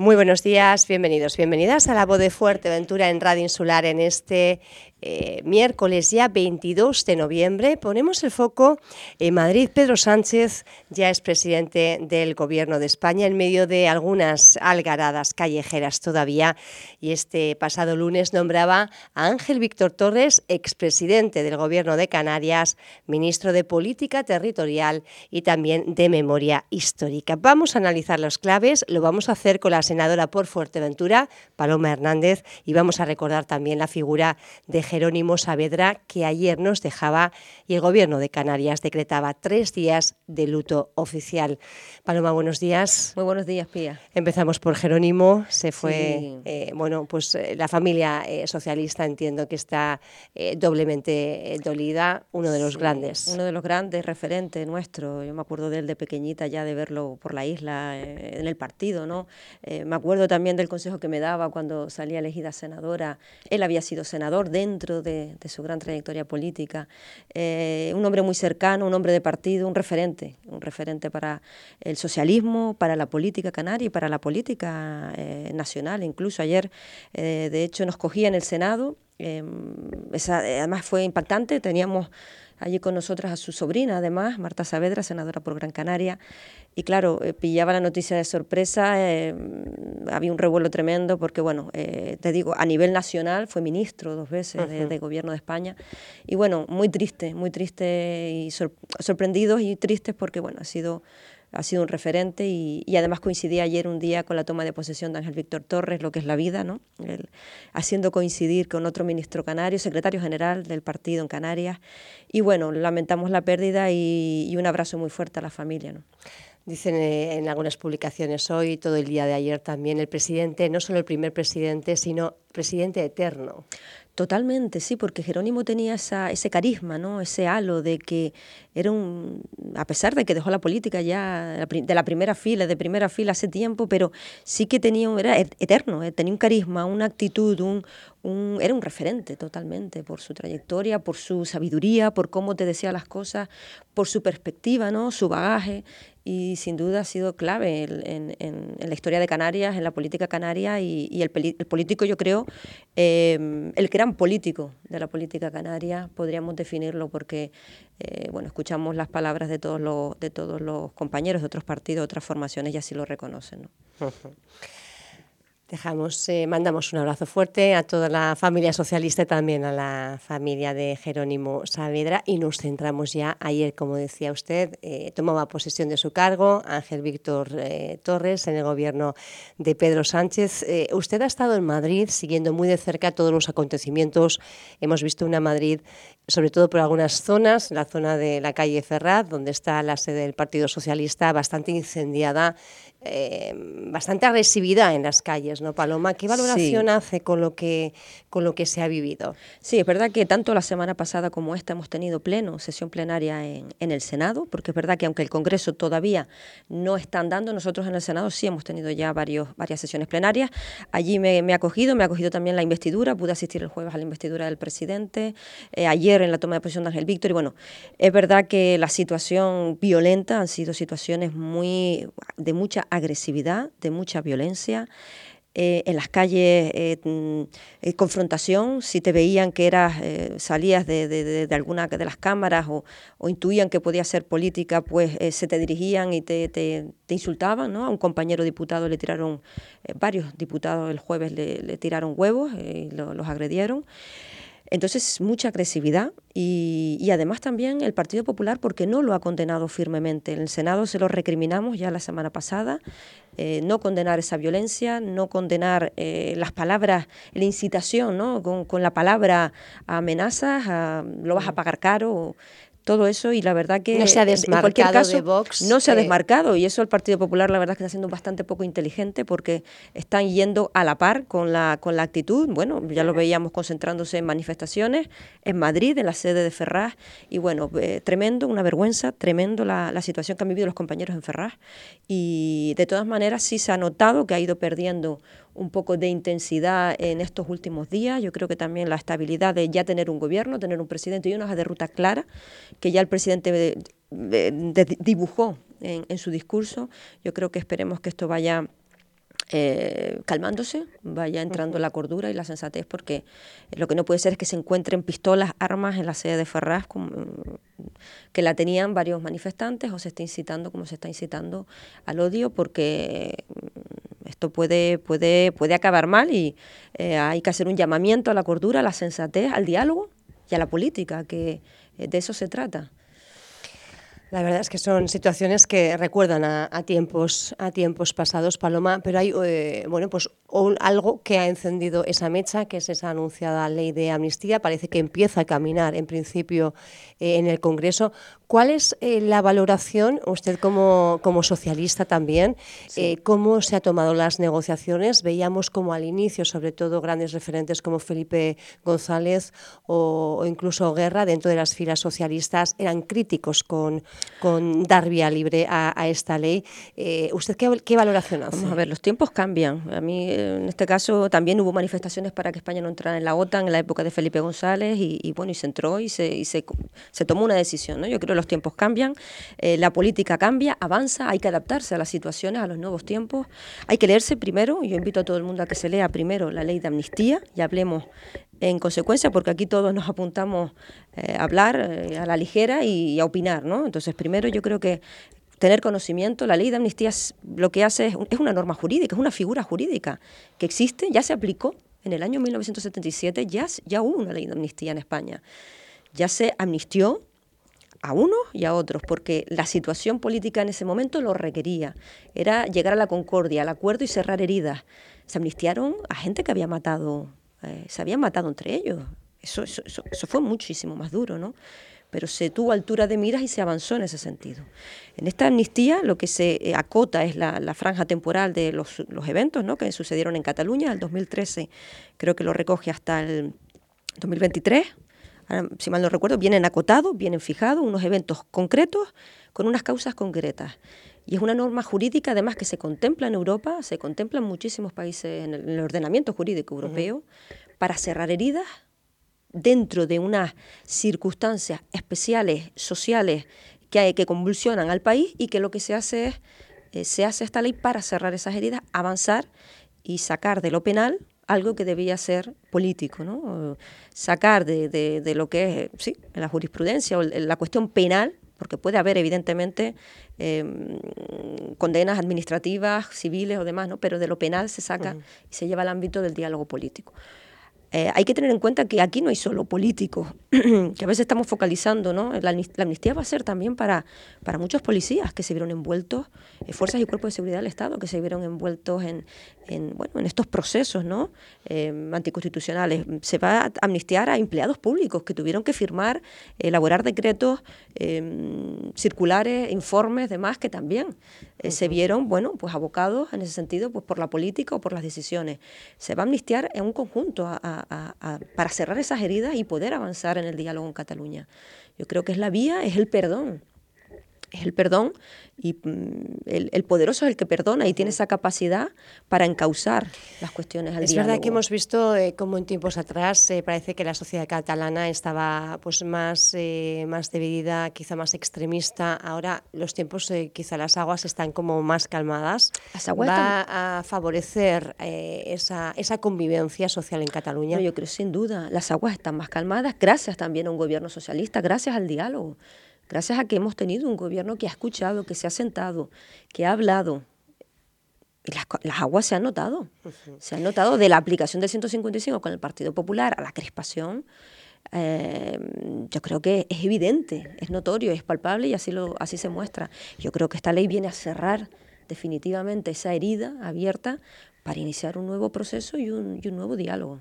Muy buenos días, bienvenidos, bienvenidas a la voz de Fuerteventura en Radio Insular en este eh, miércoles ya 22 de noviembre. Ponemos el foco en Madrid. Pedro Sánchez ya es presidente del Gobierno de España en medio de algunas algaradas callejeras todavía y este pasado lunes nombraba a Ángel Víctor Torres, expresidente del Gobierno de Canarias, ministro de Política Territorial y también de Memoria Histórica. Vamos a analizar los claves, lo vamos a hacer con la senadora por Fuerteventura, Paloma Hernández, y vamos a recordar también la figura de Jerónimo Saavedra, que ayer nos dejaba y el Gobierno de Canarias decretaba tres días de luto oficial. Paloma, buenos días. Muy buenos días, Pía. Empezamos por Jerónimo, se fue, eh, bueno, pues eh, la familia eh, socialista entiendo que está doblemente dolida, uno de los grandes. Uno de los grandes referentes nuestro, yo me acuerdo de él de pequeñita ya de verlo por la isla, en el partido, ¿no? me acuerdo también del consejo que me daba cuando salía elegida senadora. Él había sido senador dentro de, su gran trayectoria política. Eh, un hombre muy cercano, un hombre de partido, un referente, un referente para el socialismo, para la política canaria y para la política eh, nacional. Incluso ayer, eh, de hecho, nos cogía en el Senado. además fue impactante, teníamos allí con nosotras a su sobrina, además, Marta Saavedra, senadora por Gran Canaria. Y claro, eh, pillaba la noticia de sorpresa, eh, había un revuelo tremendo porque, bueno, eh, te digo, a nivel nacional fue ministro dos veces de, Gobierno de España. Y bueno, muy triste, muy triste y sorprendidos y tristes porque, bueno, ha sido ha sido un referente y, además coincidí ayer un día con la toma de posesión de Ángel Víctor Torres, lo que es la vida, ¿no? haciendo coincidir con otro ministro canario, secretario general del partido en Canarias. Y bueno, lamentamos la pérdida y, un abrazo muy fuerte a la familia. ¿no? Dicen eh, en algunas publicaciones hoy, todo el día de ayer también, el presidente, no solo el primer presidente, sino presidente eterno. Totalmente, sí, porque Jerónimo tenía esa, ese carisma, ¿no? ese halo de que era un, a pesar de que dejó la política ya de la primera fila, de primera fila hace tiempo, pero sí que tenía, era eterno, eh, tenía un carisma, una actitud, un, un, era un referente totalmente por su trayectoria, por su sabiduría, por cómo te decía las cosas, por su perspectiva, ¿no? su bagaje, y sin duda ha sido clave en, en, la historia de Canarias, en la política canaria y, el, el, político, yo creo, eh, el gran político de la política canaria, podríamos definirlo porque, eh, bueno, escuchamos las palabras de todos los, de todos los compañeros de otros partidos, otras formaciones y así lo reconocen. ¿no? Dejamos, eh, mandamos un abrazo fuerte a toda la familia socialista y también a la familia de Jerónimo Saavedra y nos centramos ya ayer, como decía usted, eh, tomaba posesión de su cargo Ángel Víctor eh, Torres en el gobierno de Pedro Sánchez. usted ha estado en Madrid siguiendo muy de cerca todos los acontecimientos. Hemos visto una Madrid, sobre todo por algunas zonas, la zona de la calle Ferraz, donde está la sede del Partido Socialista, bastante incendiada. Eh, bastante agresividad en las calles, ¿no, Paloma? ¿Qué valoración hace con lo, que, con lo que se ha vivido? Sí, es verdad que tanto la semana pasada como esta hemos tenido pleno, sesión plenaria en, en el Senado, porque es verdad que aunque el Congreso todavía no está andando, nosotros en el Senado sí hemos tenido ya varios, varias sesiones plenarias. Allí me, me ha acogido, me ha acogido también la investidura, pude asistir el jueves a la investidura del presidente, eh, ayer en la toma de posición de Ángel Víctor, y bueno, es verdad que la situación violenta han sido situaciones muy de mucha agresividad, de mucha violencia. Eh, en las calles eh, mm, eh, confrontación, si te veían que eras, salías de, alguna de las cámaras o, intuían que podía ser política, pues se te dirigían y te, insultaban. ¿no? A un compañero diputado le tiraron, varios diputados el jueves le, tiraron huevos y los agredieron. Entonces, mucha agresividad y, además también el Partido Popular porque no lo ha condenado firmemente. En el Senado se lo recriminamos ya la semana pasada, eh, no condenar esa violencia, no condenar eh, las palabras, la incitación, ¿no? con, con la palabra amenazas, lo vas a pagar caro todo eso y la verdad que no se ha desmarcado en cualquier caso, de Vox, no se ha desmarcado y eso el Partido Popular la verdad que está siendo bastante poco inteligente porque están yendo a la par con la con la actitud, bueno, ya lo veíamos concentrándose en manifestaciones en Madrid, en la sede de Ferraz y bueno, eh, tremendo, una vergüenza, tremendo la, la situación que han vivido los compañeros en Ferraz. Y de todas maneras sí se ha notado que ha ido perdiendo un poco de intensidad en estos últimos días. Yo creo que también la estabilidad de ya tener un gobierno, tener un presidente y una hoja de ruta clara, que ya el presidente dibujó en, su discurso. Yo creo que esperemos que esto vaya eh, calmándose, vaya entrando la cordura y la sensatez, porque lo que no puede ser es que se encuentren pistolas, armas en la sede de Ferraz, que la tenían varios manifestantes, o se está incitando como se está incitando al odio, porque mm, esto puede, puede, puede acabar mal y eh, hay que hacer un llamamiento a la cordura, a la sensatez, al diálogo y a la política, que eh, de eso se trata. La verdad es que son situaciones que recuerdan a, tiempos, a tiempos pasados, Paloma, pero hay eh, bueno, pues algo que ha encendido esa mecha, que es esa anunciada ley de amnistía. Parece que empieza a caminar, en principio, eh, en el Congreso. ¿Cuál es eh, la valoración, usted como, como socialista también, cómo se han tomado las negociaciones? Veíamos como al inicio, sobre todo, grandes referentes como Felipe González o, incluso Guerra, dentro de las filas socialistas, eran críticos con con dar vía libre a, esta ley. Eh, ¿Usted qué, valoración hace? Vamos a ver, los tiempos cambian. A mí, en este caso, también hubo manifestaciones para que España no entrara en la OTAN en la época de Felipe González y, bueno, y se entró y se, se, tomó una decisión. ¿no? Yo creo que los tiempos cambian, eh, la política cambia, avanza, hay que adaptarse a las situaciones, a los nuevos tiempos. Hay que leerse primero, yo invito a todo el mundo a que se lea primero la ley de amnistía y hablemos en consecuencia, porque aquí todos nos apuntamos eh, a hablar eh, a la ligera y, a opinar, ¿no? Entonces, primero yo creo que tener conocimiento, la ley de amnistía lo que hace es, una norma jurídica, es una figura jurídica que existe, ya se aplicó en el año 1977, ya, ya hubo una ley de amnistía en España, ya se amnistió a unos y a otros, porque la situación política en ese momento lo requería. Era llegar a la concordia, al acuerdo y cerrar heridas. Se amnistiaron a gente que había matado eh, se habían matado entre ellos. Eso, eso, eso, fue muchísimo más duro, ¿no? Pero se tuvo altura de miras y se avanzó en ese sentido. En esta amnistía lo que se eh, acota es la, la franja temporal de los, los, eventos ¿no? que sucedieron en Cataluña, el 2013 creo que lo recoge hasta el 2023, si mal no recuerdo, vienen acotados, vienen fijados unos eventos concretos con unas causas concretas. Y es una norma jurídica, además, que se contempla en Europa, se contempla en muchísimos países, en el, ordenamiento jurídico europeo, para cerrar heridas dentro de unas circunstancias especiales, sociales, que, hay, que convulsionan al país y que lo que se hace es, eh, se hace esta ley para cerrar esas heridas, avanzar y sacar de lo penal algo que debía ser político, ¿no? sacar de, de, lo que es sí, la jurisprudencia o la cuestión penal porque puede haber evidentemente em, condenas administrativas, civiles o demás, ¿no? pero de lo penal se saca y se lleva al ámbito del diálogo político. Eh, hay que tener en cuenta que aquí no hay solo políticos, que a veces estamos focalizando, ¿no? La, amnistía va a ser también para, para muchos policías que se vieron envueltos, eh, fuerzas y cuerpos de seguridad del Estado que se vieron envueltos en, en bueno, en estos procesos ¿no? Eh, anticonstitucionales. Se va a amnistiar a empleados públicos que tuvieron que firmar, elaborar decretos, circulares, informes, demás, que también se vieron, bueno, pues abocados en ese sentido pues por la política o por las decisiones. Se va a amnistiar en un conjunto a para cerrar esas heridas y poder avanzar en el diálogo en Cataluña. Yo creo que es la vía, es el perdón. Es el perdón y mm, el, poderoso es el que perdona y tiene esa capacidad para encauzar las cuestiones al Es verdad que hemos visto eh, como en tiempos atrás eh, parece que la sociedad catalana estaba pues más, eh, más dividida, quizá más extremista. Ahora los tiempos, quizá las aguas están como más calmadas. ¿Va a favorecer esa, esa convivencia social en Cataluña? yo creo sin duda. Las aguas están más calmadas gracias también a un gobierno socialista, gracias al diálogo gracias a que hemos tenido un gobierno que ha escuchado, que se ha sentado, que ha hablado. Y las, aguas se han notado. Se han notado de la aplicación del 155 con el Partido Popular a la crispación. Eh, yo creo que es evidente, es notorio, es palpable y así, lo, así se muestra. Yo creo que esta ley viene a cerrar definitivamente esa herida abierta para iniciar un nuevo proceso y un, y un nuevo diálogo.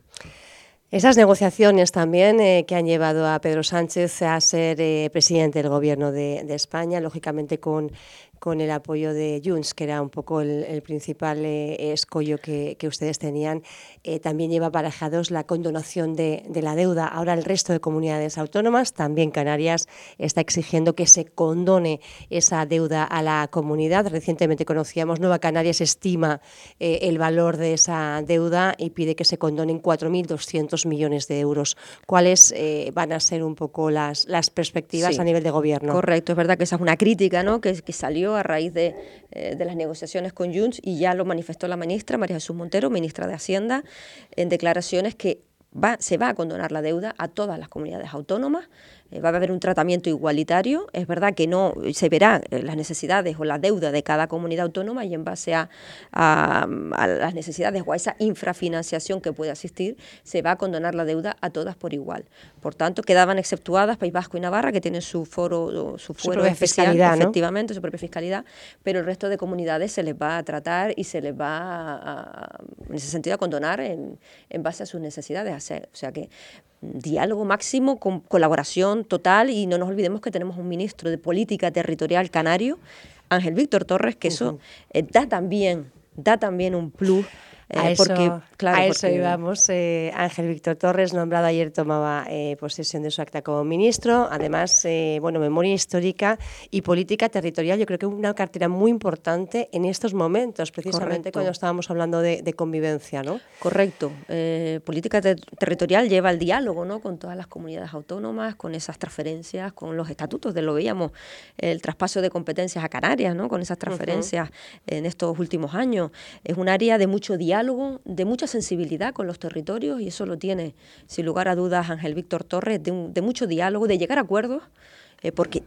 Esas negociaciones también eh, que han llevado a Pedro Sánchez a ser eh, presidente del Gobierno de, de, España, lógicamente con con el apoyo de Junts, que era un poco el, principal eh, escollo que, ustedes tenían, eh, también lleva aparejados la condonación de, la deuda. Ahora el resto de comunidades autónomas, también Canarias, está exigiendo que se condone esa deuda a la comunidad. Recientemente conocíamos, Nueva Canarias estima eh, el valor de esa deuda y pide que se condonen 4.200 millones de euros. ¿Cuáles van a ser un poco las, las perspectivas a nivel de gobierno? Correcto, es verdad que esa es una crítica ¿no? que, que salió a raíz de, de las negociaciones con Junts y ya lo manifestó la ministra María Jesús Montero, ministra de Hacienda, en declaraciones que va, se va a condonar la deuda a todas las comunidades autónomas eh, va a haber un tratamiento igualitario. Es verdad que no se verán eh, las necesidades o la deuda de cada comunidad autónoma y en base a, las necesidades o a esa infrafinanciación que puede existir, se va a condonar la deuda a todas por igual. Por tanto, quedaban exceptuadas País Vasco y Navarra, que tienen su foro, su fuero especial, efectivamente, su propia fiscalidad, pero el resto de comunidades se les va a tratar y se les va, a, en ese sentido, a condonar en, en base a sus necesidades. O sea que diálogo máximo, con colaboración total y no nos olvidemos que tenemos un ministro de Política Territorial canario, Ángel Víctor Torres, que eso eh, da también da también un plus a eh, eso, porque, claro, a eso íbamos. Eh, Ángel Víctor Torres, nombrado ayer, tomaba eh, posesión de su acta como ministro. Además, bueno, memoria histórica y política territorial. Yo creo que una cartera muy importante en estos momentos, precisamente cuando estábamos hablando de, convivencia, ¿no? Correcto. política territorial lleva el diálogo, ¿no? Con todas las comunidades autónomas, con esas transferencias, con los estatutos, de lo veíamos, el traspaso de competencias a Canarias, ¿no? Con esas transferencias en estos últimos años. Es un área de mucho diálogo de mucha sensibilidad con los territorios y eso lo tiene, sin lugar a dudas, Ángel Víctor Torres, de, mucho diálogo, de llegar a acuerdos, eh, porque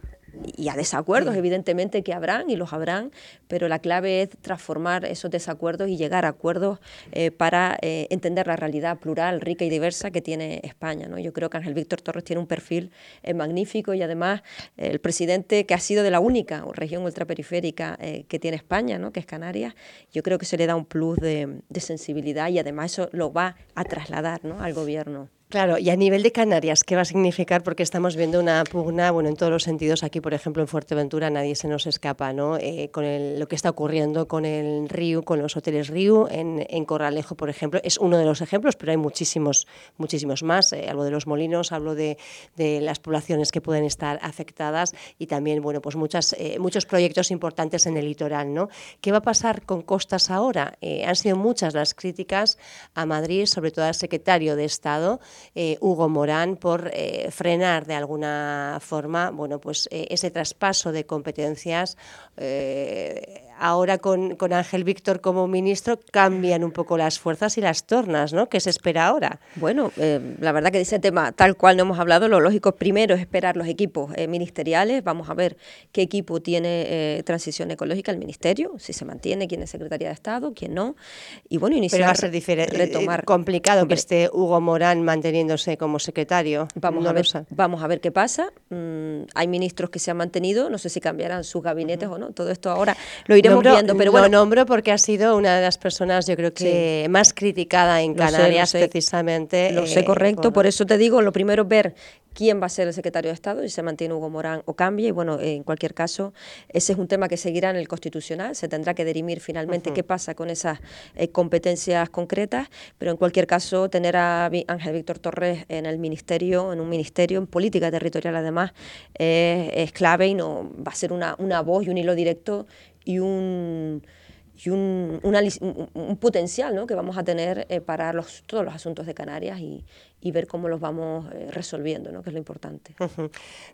y a desacuerdos, evidentemente que habrán y los habrán, pero la clave es transformar esos desacuerdos y llegar a acuerdos eh, para eh, entender la realidad plural, rica y diversa que tiene España. ¿no? Yo creo que Ángel Víctor Torres tiene un perfil eh, magnífico y además el presidente que ha sido de la única región ultraperiférica que tiene España, ¿no? que es Canarias, yo creo que se le da un plus de, de sensibilidad y además eso lo va a trasladar ¿no? al gobierno. Claro, y a nivel de Canarias, ¿qué va a significar? Porque estamos viendo una pugna, bueno, en todos los sentidos. Aquí, por ejemplo, en Fuerteventura nadie se nos escapa, ¿no? Eh, con lo que está ocurriendo con el Río, con los hoteles Río, en, Corralejo, por ejemplo, es uno de los ejemplos, pero hay muchísimos, muchísimos más. Eh, hablo de los molinos, hablo de, las poblaciones que pueden estar afectadas y también, bueno, pues muchas, eh, muchos proyectos importantes en el litoral, ¿no? ¿Qué va a pasar con costas ahora? han sido muchas las críticas a Madrid, sobre todo al secretario de Estado. Eh, Hugo Morán por eh, frenar de alguna forma bueno, pues, eh, ese traspaso de competencias ahora con, con, Ángel Víctor como ministro cambian un poco las fuerzas y las tornas, ¿no? ¿Qué se espera ahora? Bueno, eh, la verdad que de ese tema tal cual no hemos hablado, lo lógico primero es esperar los equipos eh, ministeriales, vamos a ver qué equipo tiene eh, transición ecológica el ministerio, si se mantiene, quién es secretaria de Estado, quién no, y bueno, iniciar, Pero va a ser diferente, retomar. complicado que esté Hugo Morán manteniéndose como secretario. Vamos, a ver, vamos a ver qué pasa, mm, hay ministros que se han mantenido, no sé si cambiarán sus gabinetes o no, todo esto ahora lo iremos pero bueno. Lo nombro porque ha sido una de las personas, yo creo que más criticada en Canarias, precisamente. Lo sé, eh, correcto. Por eso te digo, lo primero es ver quién va a ser el secretario de Estado, si se mantiene Hugo Morán o cambia. Y bueno, en cualquier caso, ese es un tema que seguirá en el Constitucional. Se tendrá que dirimir finalmente qué pasa con esas eh, competencias concretas. Pero en cualquier caso, tener a Ángel Víctor Torres en el ministerio, en un ministerio, en política territorial además, es clave y no va a ser una, una voz y un hilo directo y un, y un, un, potencial ¿no? que vamos a tener eh, para los, todos los asuntos de Canarias y, y ver cómo los vamos eh, resolviendo, ¿no? que es lo importante.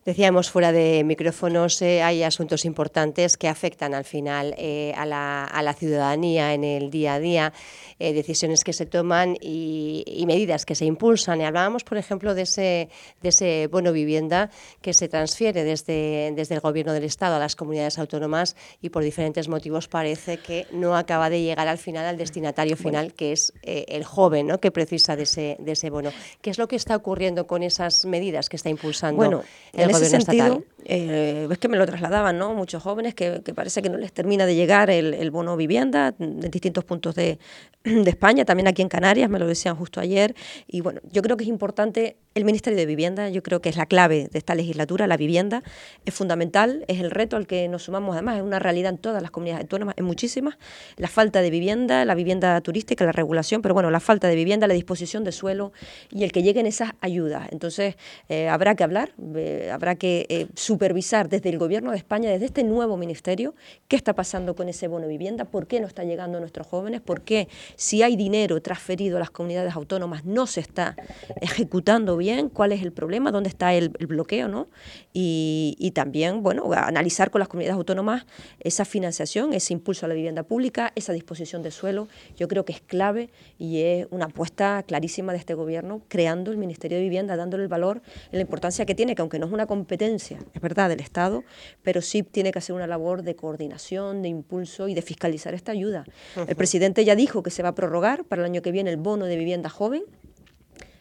Decíamos fuera de micrófonos, eh, hay asuntos importantes que afectan al final eh, a, la, a, la, ciudadanía en el día a día, decisiones que se toman y, y, medidas que se impulsan. Y hablábamos, por ejemplo, de ese, de ese bono vivienda que se transfiere desde, desde el Gobierno del Estado a las comunidades autónomas y por diferentes motivos parece que no acaba de llegar al final al destinatario final, que es el joven ¿no? que precisa de ese, de ese bono. ¿Qué es lo que está ocurriendo con esas medidas que está impulsando bueno, el en ese sentido, eh, es que me lo trasladaban, ¿no? Muchos jóvenes que, parece que no les termina de llegar el, bono vivienda en distintos puntos de, de, España, también aquí en Canarias, me lo decían justo ayer. Y bueno, yo creo que es importante el Ministerio de Vivienda, yo creo que es la clave de esta legislatura, la vivienda es fundamental, es el reto al que nos sumamos, además es una realidad en todas las comunidades autónomas, en muchísimas, la falta de vivienda, la vivienda turística, la regulación, pero bueno, la falta de vivienda, la disposición de suelo y el que lleguen esas ayudas. Entonces, eh, habrá que hablar, eh, habrá que eh, supervisar desde el Gobierno de España, desde este nuevo ministerio, qué está pasando con ese bono vivienda, por qué no está llegando a nuestros jóvenes, por qué si hay dinero transferido a las comunidades autónomas no se está ejecutando bien, cuál es el problema, dónde está el, bloqueo, ¿no? Y, también, bueno, analizar con las comunidades autónomas esa financiación, ese impulso a la vivienda pública, esa disposición de suelo, yo creo que es clave y es una apuesta clarísima de este Gobierno creando el Ministerio de Vivienda, dándole el valor y la importancia que tiene, que aunque no es una competencia, es verdad, del Estado, pero sí tiene que hacer una labor de coordinación, de impulso y de fiscalizar esta ayuda. El presidente ya dijo que se va a prorrogar para el año que viene el bono de vivienda joven,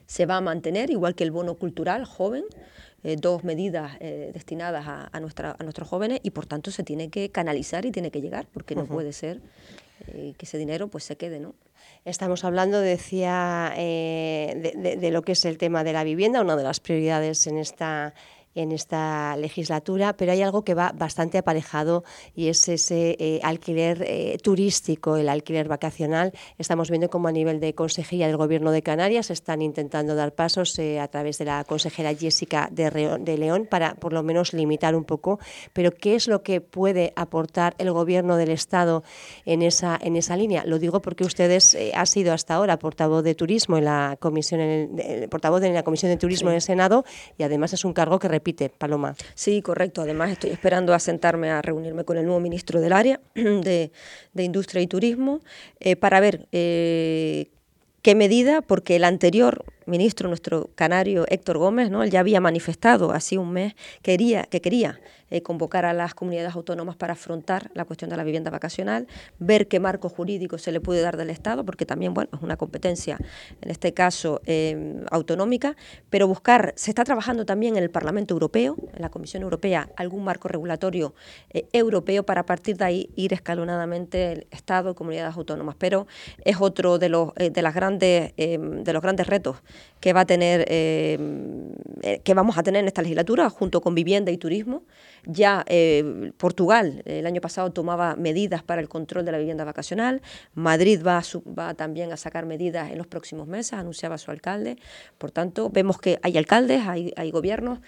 se va a mantener, igual que el bono cultural joven, eh, dos medidas eh, destinadas a, nuestra, a nuestros jóvenes y por tanto se tiene que canalizar y tiene que llegar, porque no puede ser eh, que ese dinero pues se quede, ¿no? Estamos hablando, decía, de, de, lo que es el tema de la vivienda, una de las prioridades en esta en esta legislatura, pero hay algo que va bastante aparejado y es ese eh, alquiler eh, turístico, el alquiler vacacional. Estamos viendo cómo a nivel de Consejería del Gobierno de Canarias están intentando dar pasos eh, a través de la consejera Jessica de, de, León para por lo menos limitar un poco, pero ¿qué es lo que puede aportar el Gobierno del Estado en esa, en esa línea? Lo digo porque ustedes ha sido hasta ahora portavoz de turismo en la comisión, en portavoz de la Comisión de Turismo en el Senado y además es un cargo que Sí, correcto. Además, estoy esperando a sentarme a reunirme con el nuevo ministro del área de, Industria y Turismo eh, para ver eh, qué medida, porque el anterior ministro, nuestro canario Héctor Gómez, ¿no? él ya había manifestado así un mes quería, que quería eh, convocar a las comunidades autónomas para afrontar la cuestión de la vivienda vacacional, ver qué marco jurídico se le puede dar del Estado, porque también bueno, es una competencia, en este caso, em, autonómica, pero buscar, se está trabajando también en el Parlamento Europeo, en la Comisión Europea, algún marco regulatorio eh, europeo para a partir de ahí ir escalonadamente el Estado y comunidades autónomas. Pero es otro de los, eh, de las grandes, de los grandes retos que va a tener, em, que vamos a tener en esta legislatura, junto con vivienda y turismo. Ya eh, Portugal el año pasado tomaba medidas para el control de la vivienda vacacional. Madrid va, va también a sacar medidas en los próximos meses, anunciaba su alcalde. Por tanto, vemos que hay alcaldes, hay, hay gobiernos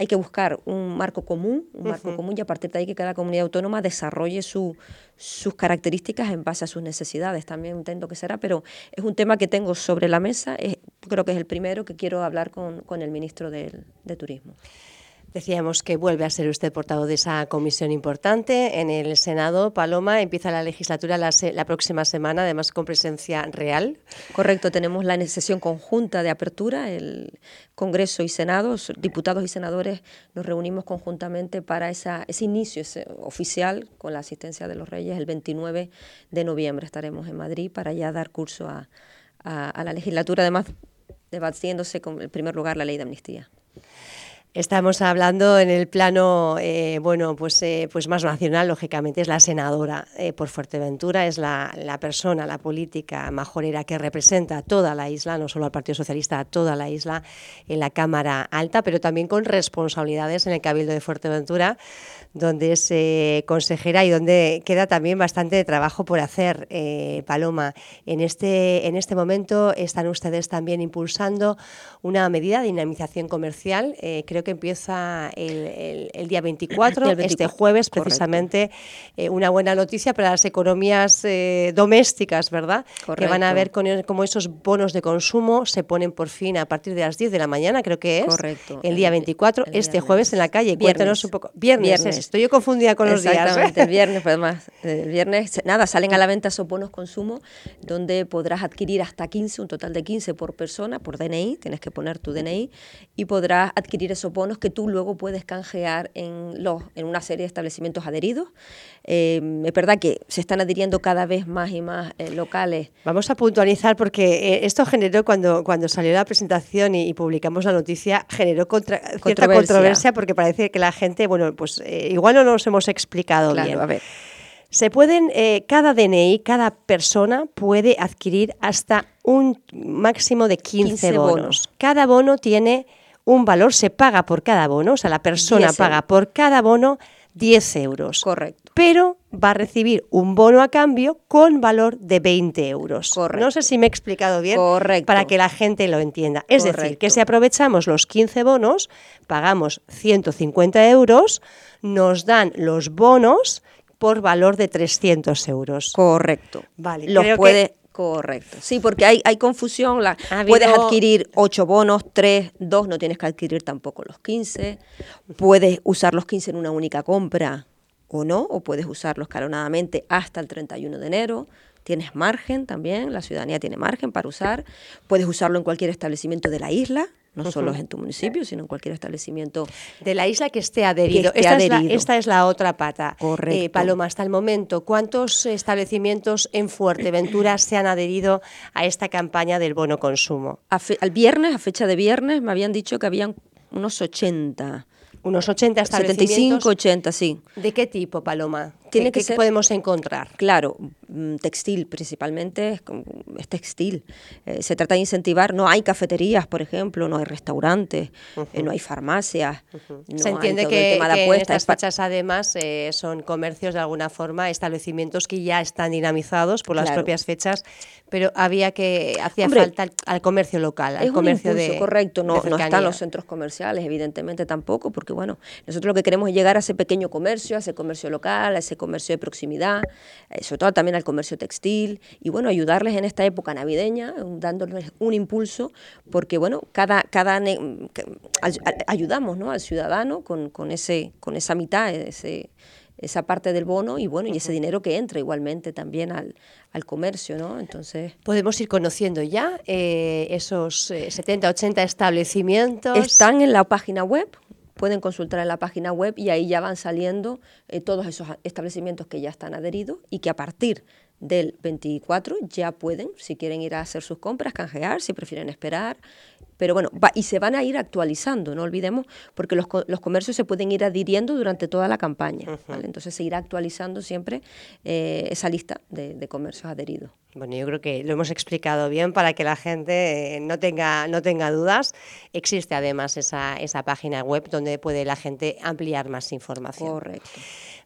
hay que buscar un marco común, un marco común y a partir de ahí que cada comunidad autónoma desarrolle su, sus características en base a sus necesidades. También entiendo que será, pero es un tema que tengo sobre la mesa. creo que es el primero que quiero hablar con, con el ministro de Turismo. Decíamos que vuelve a ser usted portavoz de esa comisión importante en el Senado. Paloma, empieza la legislatura la, próxima semana, además con presencia real. Correcto, tenemos la sesión conjunta de apertura, el Congreso y Senado, diputados y senadores nos reunimos conjuntamente para esa, ese inicio oficial con la asistencia de los Reyes el 29 de noviembre. Estaremos en Madrid para ya dar curso a, a la legislatura, además debatiéndose con, en primer lugar, la ley de amnistía. Estamos hablando en el plano, eh, bueno, pues, eh, pues más nacional, lógicamente, es la senadora eh, por Fuerteventura, es la, la, persona, la política majorera que representa a toda la isla, no solo al Partido Socialista, a toda la isla en la Cámara Alta, pero también con responsabilidades en el Cabildo de Fuerteventura, donde es consejera y donde queda también bastante trabajo por hacer, Paloma. En este, en este momento están ustedes también impulsando una medida de dinamización comercial, creo que empieza el, día 24, este jueves, precisamente, eh, una buena noticia para las economías eh, domésticas, ¿verdad? Que van a ver cómo esos bonos de consumo se ponen por fin a partir de las 10 de la mañana, creo que es. Correcto. El día 24, este jueves en la calle. Cuéntanos un poco. Viernes, estoy yo confundida con los días. ¿eh? Exactamente, el viernes, pues más. El viernes, nada, salen a la venta esos bonos consumo, donde podrás adquirir hasta 15, un total de 15 por persona, por DNI, tienes que poner tu DNI, y podrás adquirir esos bonos que tú luego puedes canjear en, los, en una serie de establecimientos adheridos. Eh, es verdad que se están adhiriendo cada vez más y más eh, locales. Vamos a puntualizar porque eh, esto generó cuando, cuando salió la presentación y, publicamos la noticia, generó cierta controversia. porque parece que la gente, bueno, pues igual no nos hemos explicado bien. A ver. Se pueden, cada DNI, cada persona puede adquirir hasta un máximo de 15, bonos. Cada bono tiene un valor, se paga por cada bono, o sea, la persona paga por cada bono 10 euros. Correcto. Pero va a recibir un bono a cambio con valor de 20 euros. Correcto. No sé si me he explicado bien Correcto. para que la gente lo entienda. Es decir, que si aprovechamos los 15 bonos, pagamos 150 euros, nos dan los bonos por valor de 300 euros. Correcto. Vale, Los puede, correcto. Sí, porque hay, hay confusión. La, Ha Puedes adquirir ocho bonos, tres, dos, no tienes que adquirir tampoco los 15. Puedes usar los 15 en una única compra o no, o puedes usarlo escalonadamente hasta el 31 de enero. Tienes margen también, la ciudadanía tiene margen para usar. Puedes usarlo en cualquier establecimiento de la isla, no solo en tu municipio, sino en cualquier establecimiento De la isla que esté adherido. esté esta, Es la, adherido. esta es la otra pata. Correcto. Eh, Paloma, hasta el momento, ¿cuántos establecimientos en Fuerteventura se han adherido a esta campaña del bono consumo? A fe- al viernes, a fecha de viernes, me habían dicho que habían unos 80. Unos 80 establecimientos. 75, 80, sí. ¿De qué tipo, Paloma? Tiene ¿Qué, que qué ser- podemos encontrar? Claro, textil principalmente, es, es textil. Eh, se trata de incentivar, no hay cafeterías, por ejemplo, no hay restaurantes, eh, no hay farmacias. no Se hay entiende todo el que, tema de que en estas fechas, además, eh, son comercios de alguna forma, establecimientos que ya están dinamizados por las Claro. propias fechas, pero había que hacía Hombre, falta al, al comercio local, al es un comercio impulso, de correcto, de no, no están los centros comerciales, evidentemente tampoco, porque bueno, nosotros lo que queremos es llegar a ese pequeño comercio, a ese comercio local, a ese comercio de proximidad, eh, sobre todo también al comercio textil, y bueno, ayudarles en esta época navideña, dándoles un impulso, porque bueno, cada, cada ayudamos ¿no? al ciudadano con, con, ese, con esa mitad, ese, esa parte del bono, y bueno, y ese dinero que entra igualmente también al, al comercio, ¿no? Entonces... Podemos ir conociendo ya eh, esos eh, 70, 80 establecimientos. Están en la página web, pueden consultar en la página web y ahí ya van saliendo eh, todos esos establecimientos que ya están adheridos y que a partir del 24 ya pueden, si quieren ir a hacer sus compras, canjear, si prefieren esperar. Pero bueno, va- y se van a ir actualizando, no olvidemos, porque los, los comercios se pueden ir adhiriendo durante toda la campaña. ¿vale? Entonces se irá actualizando siempre eh, esa lista de, de comercios adheridos. Bueno, yo creo que lo hemos explicado bien para que la gente eh, no tenga, no tenga dudas. Existe además esa, esa página web donde puede la gente ampliar más información. Correcto.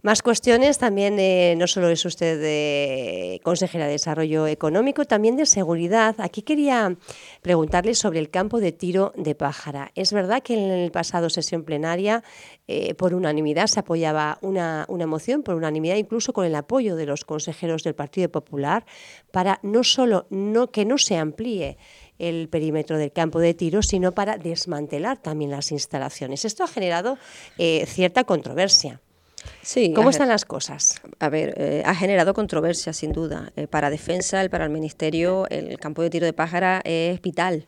Más cuestiones también, eh, no solo es usted eh, consejera de Desarrollo Económico, también de seguridad. Aquí quería preguntarle sobre el campo de tiro de pájara. Es verdad que en el pasado sesión plenaria, eh, por unanimidad, se apoyaba una, una moción, por unanimidad, incluso con el apoyo de los consejeros del Partido Popular, para no solo no, que no se amplíe el perímetro del campo de tiro, sino para desmantelar también las instalaciones. Esto ha generado eh, cierta controversia. Sí, ¿Cómo están las cosas? A ver, eh, ha generado controversia, sin duda. Eh, para defensa, el, para el Ministerio, el campo de tiro de pájara es vital.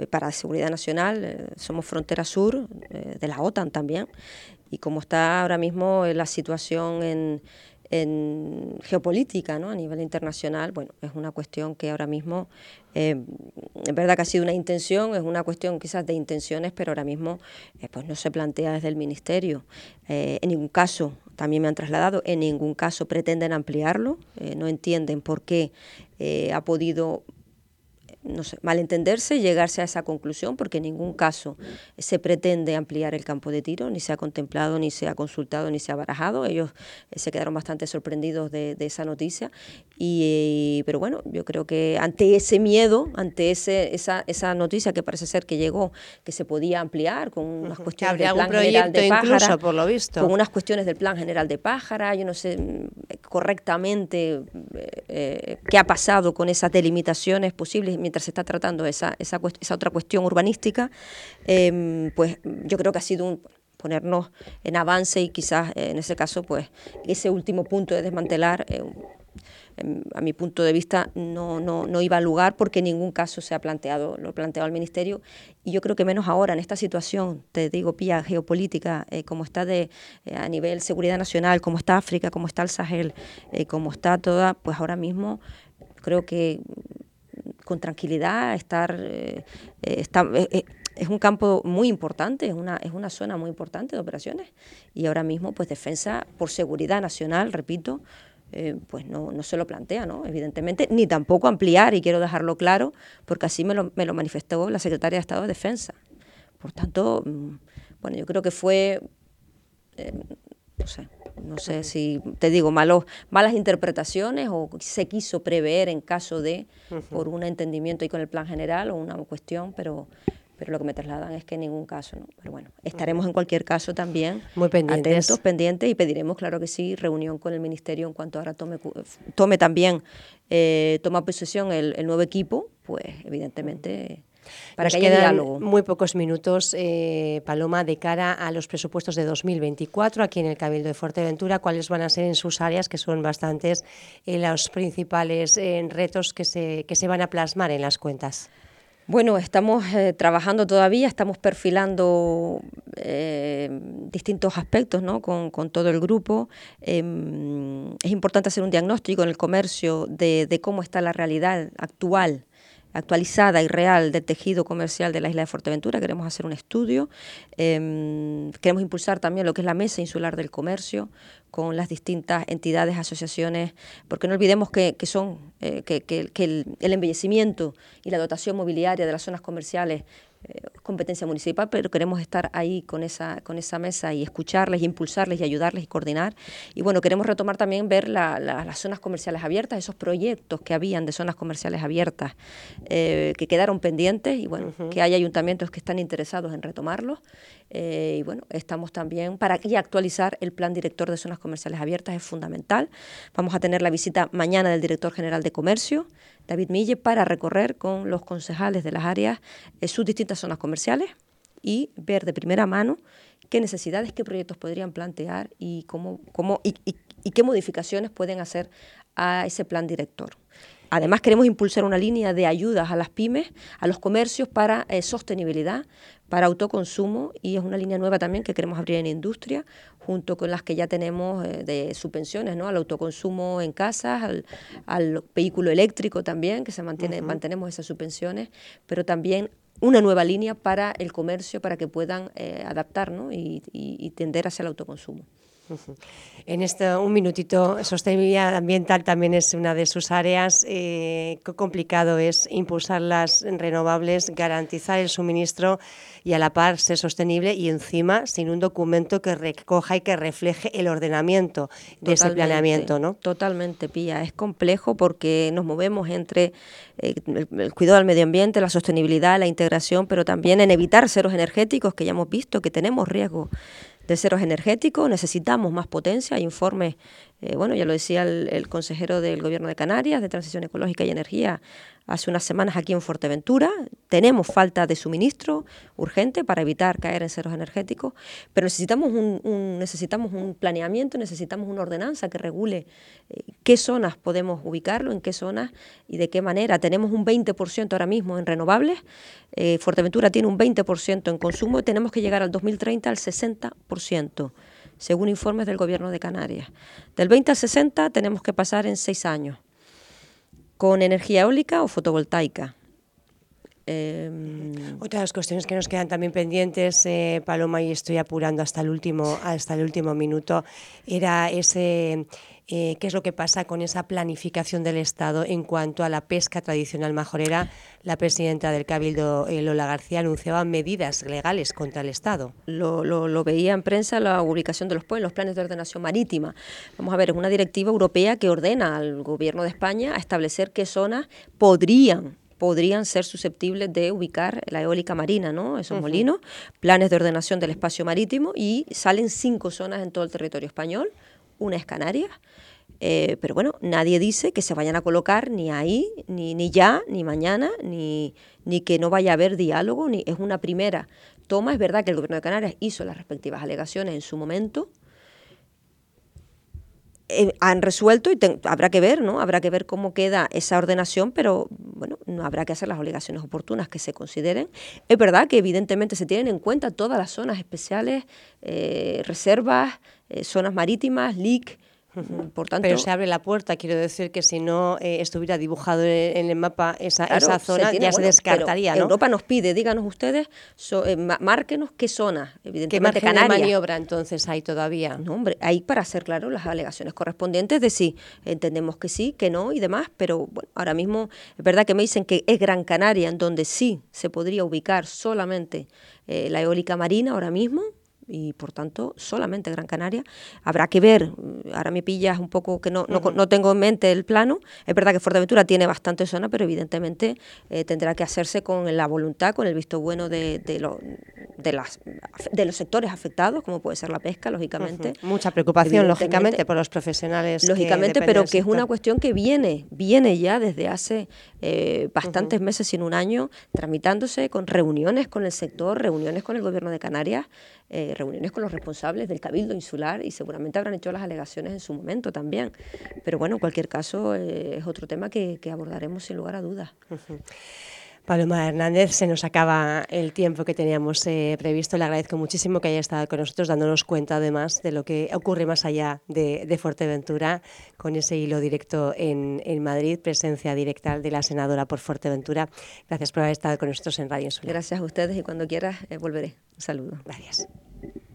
Eh, para seguridad nacional, eh, somos frontera sur eh, de la OTAN también. Y como está ahora mismo la situación en, geopolítica ¿no? a nivel internacional, bueno, es una cuestión que ahora mismo, es verdad que ha sido una intención, es una cuestión quizás de intenciones, pero ahora mismo pues no se plantea desde el Ministerio. Eh, en ningún caso, también me han trasladado, en ningún caso pretenden ampliarlo, no entienden por qué ha podido no sé, malentenderse, llegarse a esa conclusión, porque en ningún caso se pretende ampliar el campo de tiro, ni se ha contemplado, ni se ha consultado, ni se ha barajado. Ellos eh, se quedaron bastante sorprendidos de, de esa noticia. Y, pero bueno, yo creo que ante ese miedo, ante ese, esa, esa noticia que parece ser que llegó, que se podía ampliar con unas cuestiones del plan general de incluso, pájara, por lo visto. con unas cuestiones del plan general de pájara, yo no sé mm, correctamente eh, eh, qué ha pasado con esas delimitaciones posibles mientras se está tratando esa, otra cuestión urbanística, em, pues yo creo que ha sido un ponernos en avance y quizás eh, en ese caso pues ese último punto de desmantelar eh, em, a mi punto de vista no, iba a lugar porque en ningún caso se ha planteado, lo ha planteado el Ministerio. Y yo creo que menos ahora en esta situación, te digo, pía geopolítica, eh, como está de, a nivel seguridad nacional, como está África, como está el Sahel, eh, como está toda, pues ahora mismo creo que con tranquilidad, estar, eh, eh, eh, es un campo muy importante, es una, es una zona muy importante de operaciones y ahora mismo pues defensa por seguridad nacional, repito, pues no, no se lo plantea, ¿no? evidentemente, ni tampoco ampliar, y quiero dejarlo claro, porque así me lo, me lo manifestó la Secretaria de Estado de Defensa. Por tanto, mm, bueno, yo creo que fue No sé. No sé si, te digo, malos, malas interpretaciones o se quiso prever en caso de, por un entendimiento ahí con el plan general o una cuestión, pero pero lo que me trasladan es que en ningún caso, ¿no? Pero bueno, estaremos en cualquier caso también Muy pendientes. atentos, pendientes y pediremos, claro que sí, reunión con el Ministerio en cuanto ahora tome, tome también, eh, toma posesión el, el, nuevo equipo, pues evidentemente... Para Nos que haya diálogo. Muy pocos minutos, eh, Paloma, de cara a los presupuestos de 2024 aquí en el Cabildo de Fuerteventura, ¿cuáles van a ser en sus áreas, que son bastantes, eh, los principales eh, retos que se, que se van a plasmar en las cuentas? Bueno, estamos eh, trabajando todavía, estamos perfilando eh, distintos aspectos ¿no? con, con, todo el grupo. Eh, es importante hacer un diagnóstico en el comercio de, de cómo está la realidad actual actualizada y real del tejido comercial de la isla de Fuerteventura. Queremos hacer un estudio. Eh, queremos impulsar también lo que es la Mesa Insular del Comercio con las distintas entidades, asociaciones, porque no olvidemos que, que son eh, que, que, el, embellecimiento y la dotación mobiliaria de las zonas comerciales eh, competencia municipal, pero queremos estar ahí con esa, con esa mesa y escucharles, y impulsarles y ayudarles y coordinar. Y bueno, queremos retomar también ver la, la, las zonas comerciales abiertas, esos proyectos que habían de zonas comerciales abiertas eh, que quedaron pendientes y bueno, uh -huh. que hay ayuntamientos que están interesados en retomarlos. Eh, y bueno, estamos también para y actualizar el plan director de zonas comerciales abiertas es fundamental. Vamos a tener la visita mañana del director general de comercio, David Mille, para recorrer con los concejales de las áreas eh, sus distintas zonas comerciales y ver de primera mano qué necesidades, qué proyectos podrían plantear y, cómo, cómo, y, y, y qué modificaciones pueden hacer a ese plan director. Además, queremos impulsar una línea de ayudas a las pymes, a los comercios para eh, sostenibilidad, para autoconsumo y es una línea nueva también que queremos abrir en industria, junto con las que ya tenemos eh, de subvenciones, ¿no? al autoconsumo en casas, al, al vehículo eléctrico también, que se mantiene, uh -huh. mantenemos esas subvenciones, pero también una nueva línea para el comercio para que puedan eh, adaptar ¿no? y, y, y tender hacia el autoconsumo. En este un minutito, sostenibilidad ambiental también es una de sus áreas. Eh, qué complicado es impulsar las renovables, garantizar el suministro y a la par ser sostenible y encima sin un documento que recoja y que refleje el ordenamiento de totalmente, ese planeamiento, ¿no? Totalmente, Pía. Es complejo porque nos movemos entre eh, el, el, cuidado del medio ambiente, la sostenibilidad, la integración, pero también en evitar ceros energéticos que ya hemos visto que tenemos riesgo de ceros energéticos, necesitamos más potencia, hay informes, eh, bueno, ya lo decía el, consejero del Gobierno de Canarias de Transición Ecológica y Energía hace unas semanas aquí en Fuerteventura, tenemos falta de suministro urgente para evitar caer en ceros energéticos, pero necesitamos un, un necesitamos un planeamiento, necesitamos una ordenanza que regule eh, qué zonas podemos ubicarlo, en qué zonas y de qué manera. Tenemos un 20% ahora mismo en renovables, eh, Fuerteventura tiene un 20% en consumo y tenemos que llegar al 2030 al 60% según informes del Gobierno de Canarias. Del 20 al 60 tenemos que pasar en seis años con energía eólica o fotovoltaica. Eh, Otras cuestiones que nos quedan también pendientes, eh, Paloma, y estoy apurando hasta el último, hasta el último minuto, era ese eh, qué es lo que pasa con esa planificación del Estado en cuanto a la pesca tradicional majorera. La presidenta del Cabildo, eh, Lola García, anunciaba medidas legales contra el Estado. Lo, lo, lo, veía en prensa la ubicación de los pueblos, los planes de ordenación marítima. Vamos a ver, es una directiva europea que ordena al Gobierno de España a establecer qué zonas podrían podrían ser susceptibles de ubicar la eólica marina, ¿no? Esos uh -huh. molinos, planes de ordenación del espacio marítimo y salen cinco zonas en todo el territorio español, una es Canarias, eh, pero bueno, nadie dice que se vayan a colocar ni ahí, ni, ni ya, ni mañana, ni, ni que no vaya a haber diálogo, ni es una primera toma. Es verdad que el gobierno de Canarias hizo las respectivas alegaciones en su momento, eh, han resuelto y habrá que ver, ¿no? Habrá que ver cómo queda esa ordenación, pero bueno, no habrá que hacer las obligaciones oportunas que se consideren. Es verdad que evidentemente se tienen en cuenta todas las zonas especiales, eh, reservas, eh, zonas marítimas, LIC, por tanto, Pero se abre la puerta, quiero decir que si no eh, estuviera dibujado en el mapa esa, claro, esa zona, se tiene, ya bueno, se descartaría. ¿no? Europa nos pide, díganos ustedes, so, eh, márquenos qué zona, evidentemente ¿Qué Canarias. de maniobra entonces hay todavía? No, hombre, hay para hacer claro las alegaciones correspondientes de sí, entendemos que sí, que no y demás, pero bueno, ahora mismo es verdad que me dicen que es Gran Canaria en donde sí se podría ubicar solamente eh, la eólica marina ahora mismo, y por tanto solamente Gran Canaria. Habrá que ver, ahora me pillas un poco que no, no, tengo en mente el plano, es verdad que Fuerteventura tiene bastante zona, pero evidentemente eh, tendrá que hacerse con la voluntad, con el visto bueno de, de, de, las, de los sectores afectados, como puede ser la pesca, lógicamente. Mucha preocupación, lógicamente, por los profesionales. Lógicamente, pero que es una cuestión que viene, viene ya desde hace eh, bastantes meses, sin un año, tramitándose con reuniones con el sector, reuniones con el gobierno de Canarias, eh, reuniones con los responsables del Cabildo Insular y seguramente habrán hecho las alegaciones en su momento también. Pero bueno, en cualquier caso eh, es otro tema que, abordaremos sin lugar a dudas. Paloma Hernández, se nos acaba el tiempo que teníamos eh, previsto. Le agradezco muchísimo que haya estado con nosotros, dándonos cuenta además de lo que ocurre más allá de, Fuerteventura, con ese hilo directo en, Madrid, presencia directa de la senadora por Fuerteventura. Gracias por haber estado con nosotros en Radio Insular. Gracias a ustedes y cuando quieras eh, volveré. Un saludo. Gracias.